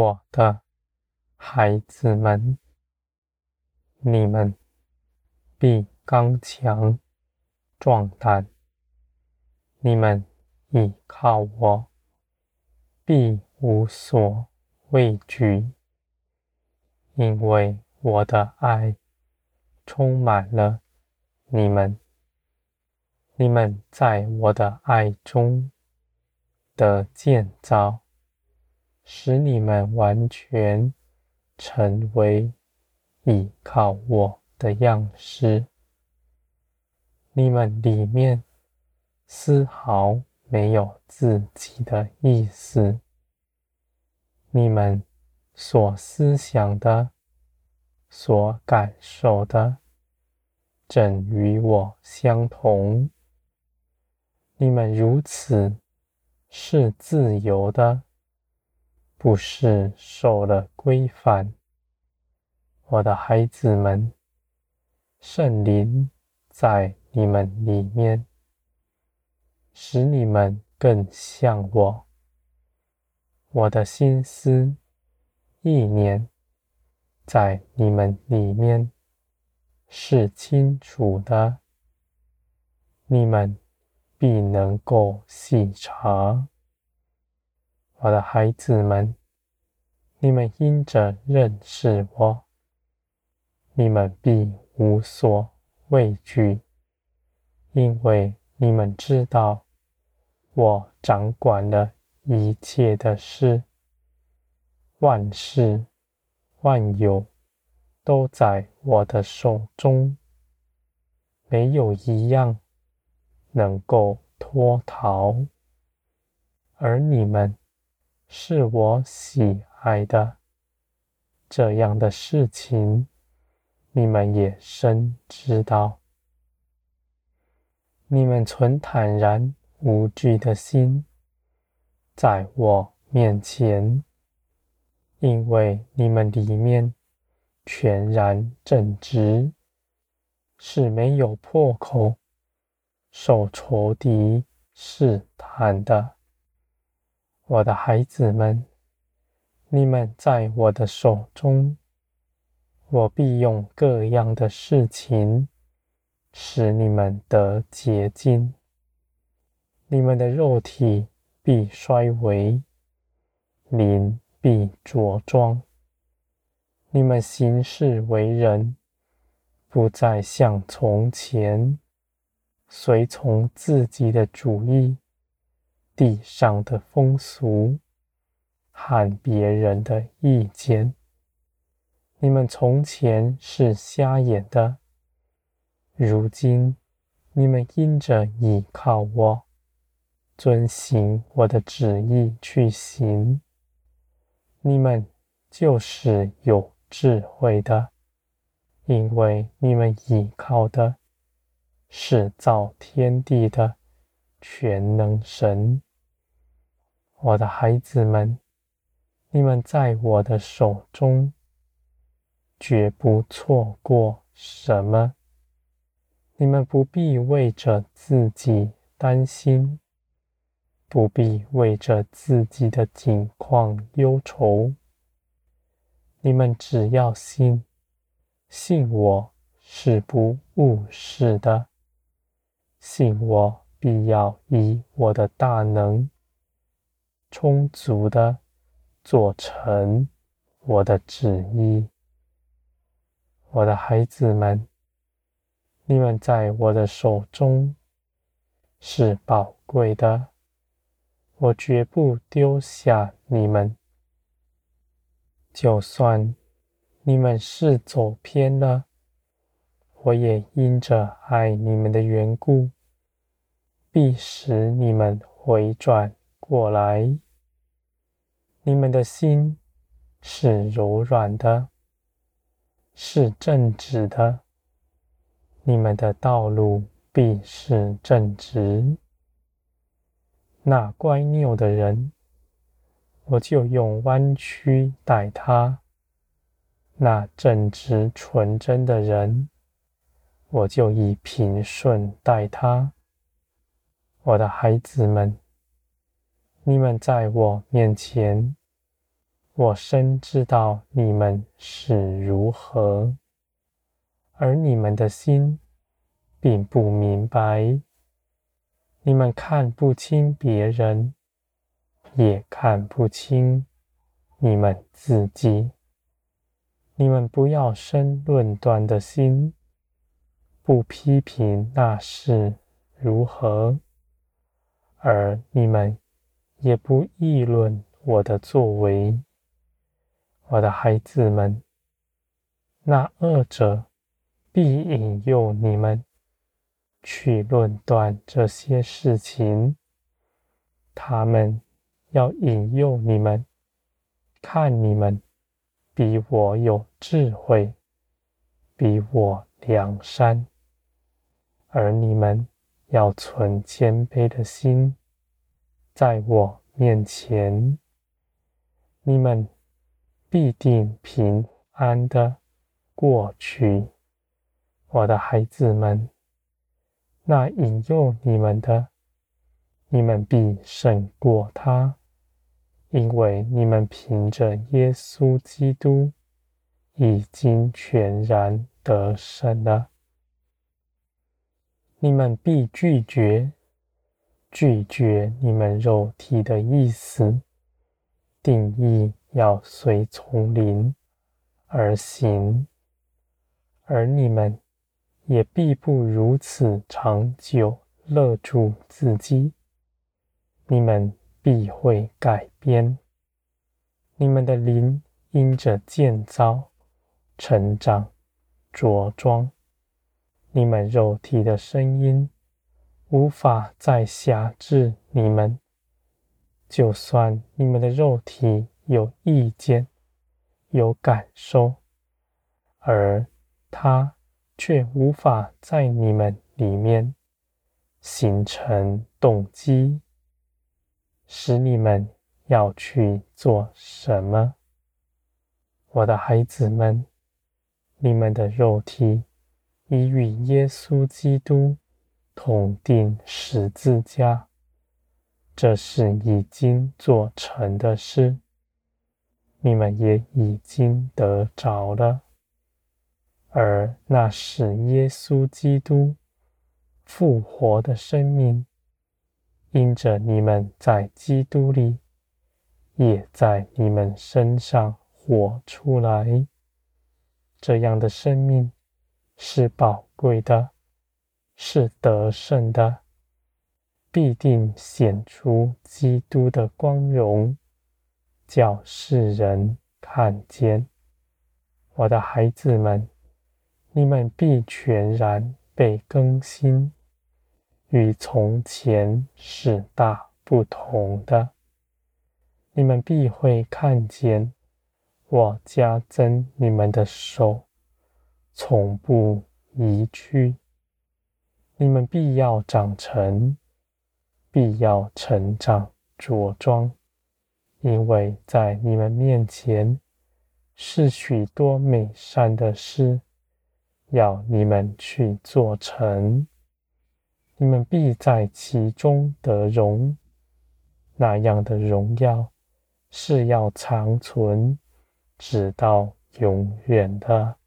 我的孩子们，你们必刚强壮胆，你们倚靠我，必无所畏惧，因为我的爱充满了你们。你们在我的爱中的建造，使你们完全成为倚靠我的样式。你们里面丝毫没有自己的意思，你们所思想的、所感受的，正与我相同。你们如此是自由的，不是受了规范。我的孩子们，圣灵在你们里面，使你们更像我。我的心思意念在你们里面是清楚的，你们。必能够细察，我的孩子们，你们因着认识我，你们必无所畏惧，因为你们知道我掌管了一切的事，万事万有都在我的手中，没有一样。能够脱逃，而你们是我喜爱的，这样的事情，你们也深知道。你们存坦然无惧的心，在我面前，因为你们里面全然正直，是没有破口。受仇敌试探的，我的孩子们，你们在我的手中，我必用各样的事情使你们得洁净。你们的肉体必衰微，灵必着装。你们行事为人，不再像从前。随从自己的主意，地上的风俗和别人的意见。你们从前是瞎眼的，如今你们因着倚靠我，遵行我的旨意去行，你们就是有智慧的，因为你们倚靠的。是造天地的全能神，我的孩子们，你们在我的手中，绝不错过什么。你们不必为着自己担心，不必为着自己的境况忧愁。你们只要信，信我是不误事的。信我，必要以我的大能，充足的做成我的旨意。我的孩子们，你们在我的手中是宝贵的，我绝不丢下你们。就算你们是走偏了。我也因着爱你们的缘故，必使你们回转过来。你们的心是柔软的，是正直的。你们的道路必是正直。那乖谬的人，我就用弯曲待他；那正直纯真的人，我就以平顺待他，我的孩子们，你们在我面前，我深知道你们是如何，而你们的心并不明白。你们看不清别人，也看不清你们自己。你们不要生论断的心，不批评那是如何，而你们也不议论我的作为。我的孩子们，那恶者必引诱你们去论断这些事情，他们要引诱你们看你们比我有智慧，比我良善，而你们要存谦卑的心，在我面前，你们。必定平安的过去，我的孩子们。那引诱你们的，你们必胜过他，因为你们凭着耶稣基督已经全然得胜了。你们必拒绝，拒绝你们肉体的意思，定义。要随从灵而行，而你们也必不如此长久勒住自己。你们必会改变，你们的灵因着建造、成长、着装，你们肉体的声音无法再辖制你们。就算你们的肉体。有意见，有感受，而他却无法在你们里面形成动机，使你们要去做什么。我的孩子们，你们的肉体已与耶稣基督同钉十字架，这是已经做成的事。你们也已经得着了，而那是耶稣基督复活的生命，因着你们在基督里，也在你们身上活出来。这样的生命是宝贵的，是得胜的，必定显出基督的光荣。叫世人看见，我的孩子们，你们必全然被更新，与从前是大不同的。你们必会看见我加增你们的手，从不移去。你们必要长成，必要成长茁壮。因为在你们面前是许多美善的事，要你们去做成，你们必在其中得荣。那样的荣耀是要长存，直到永远的。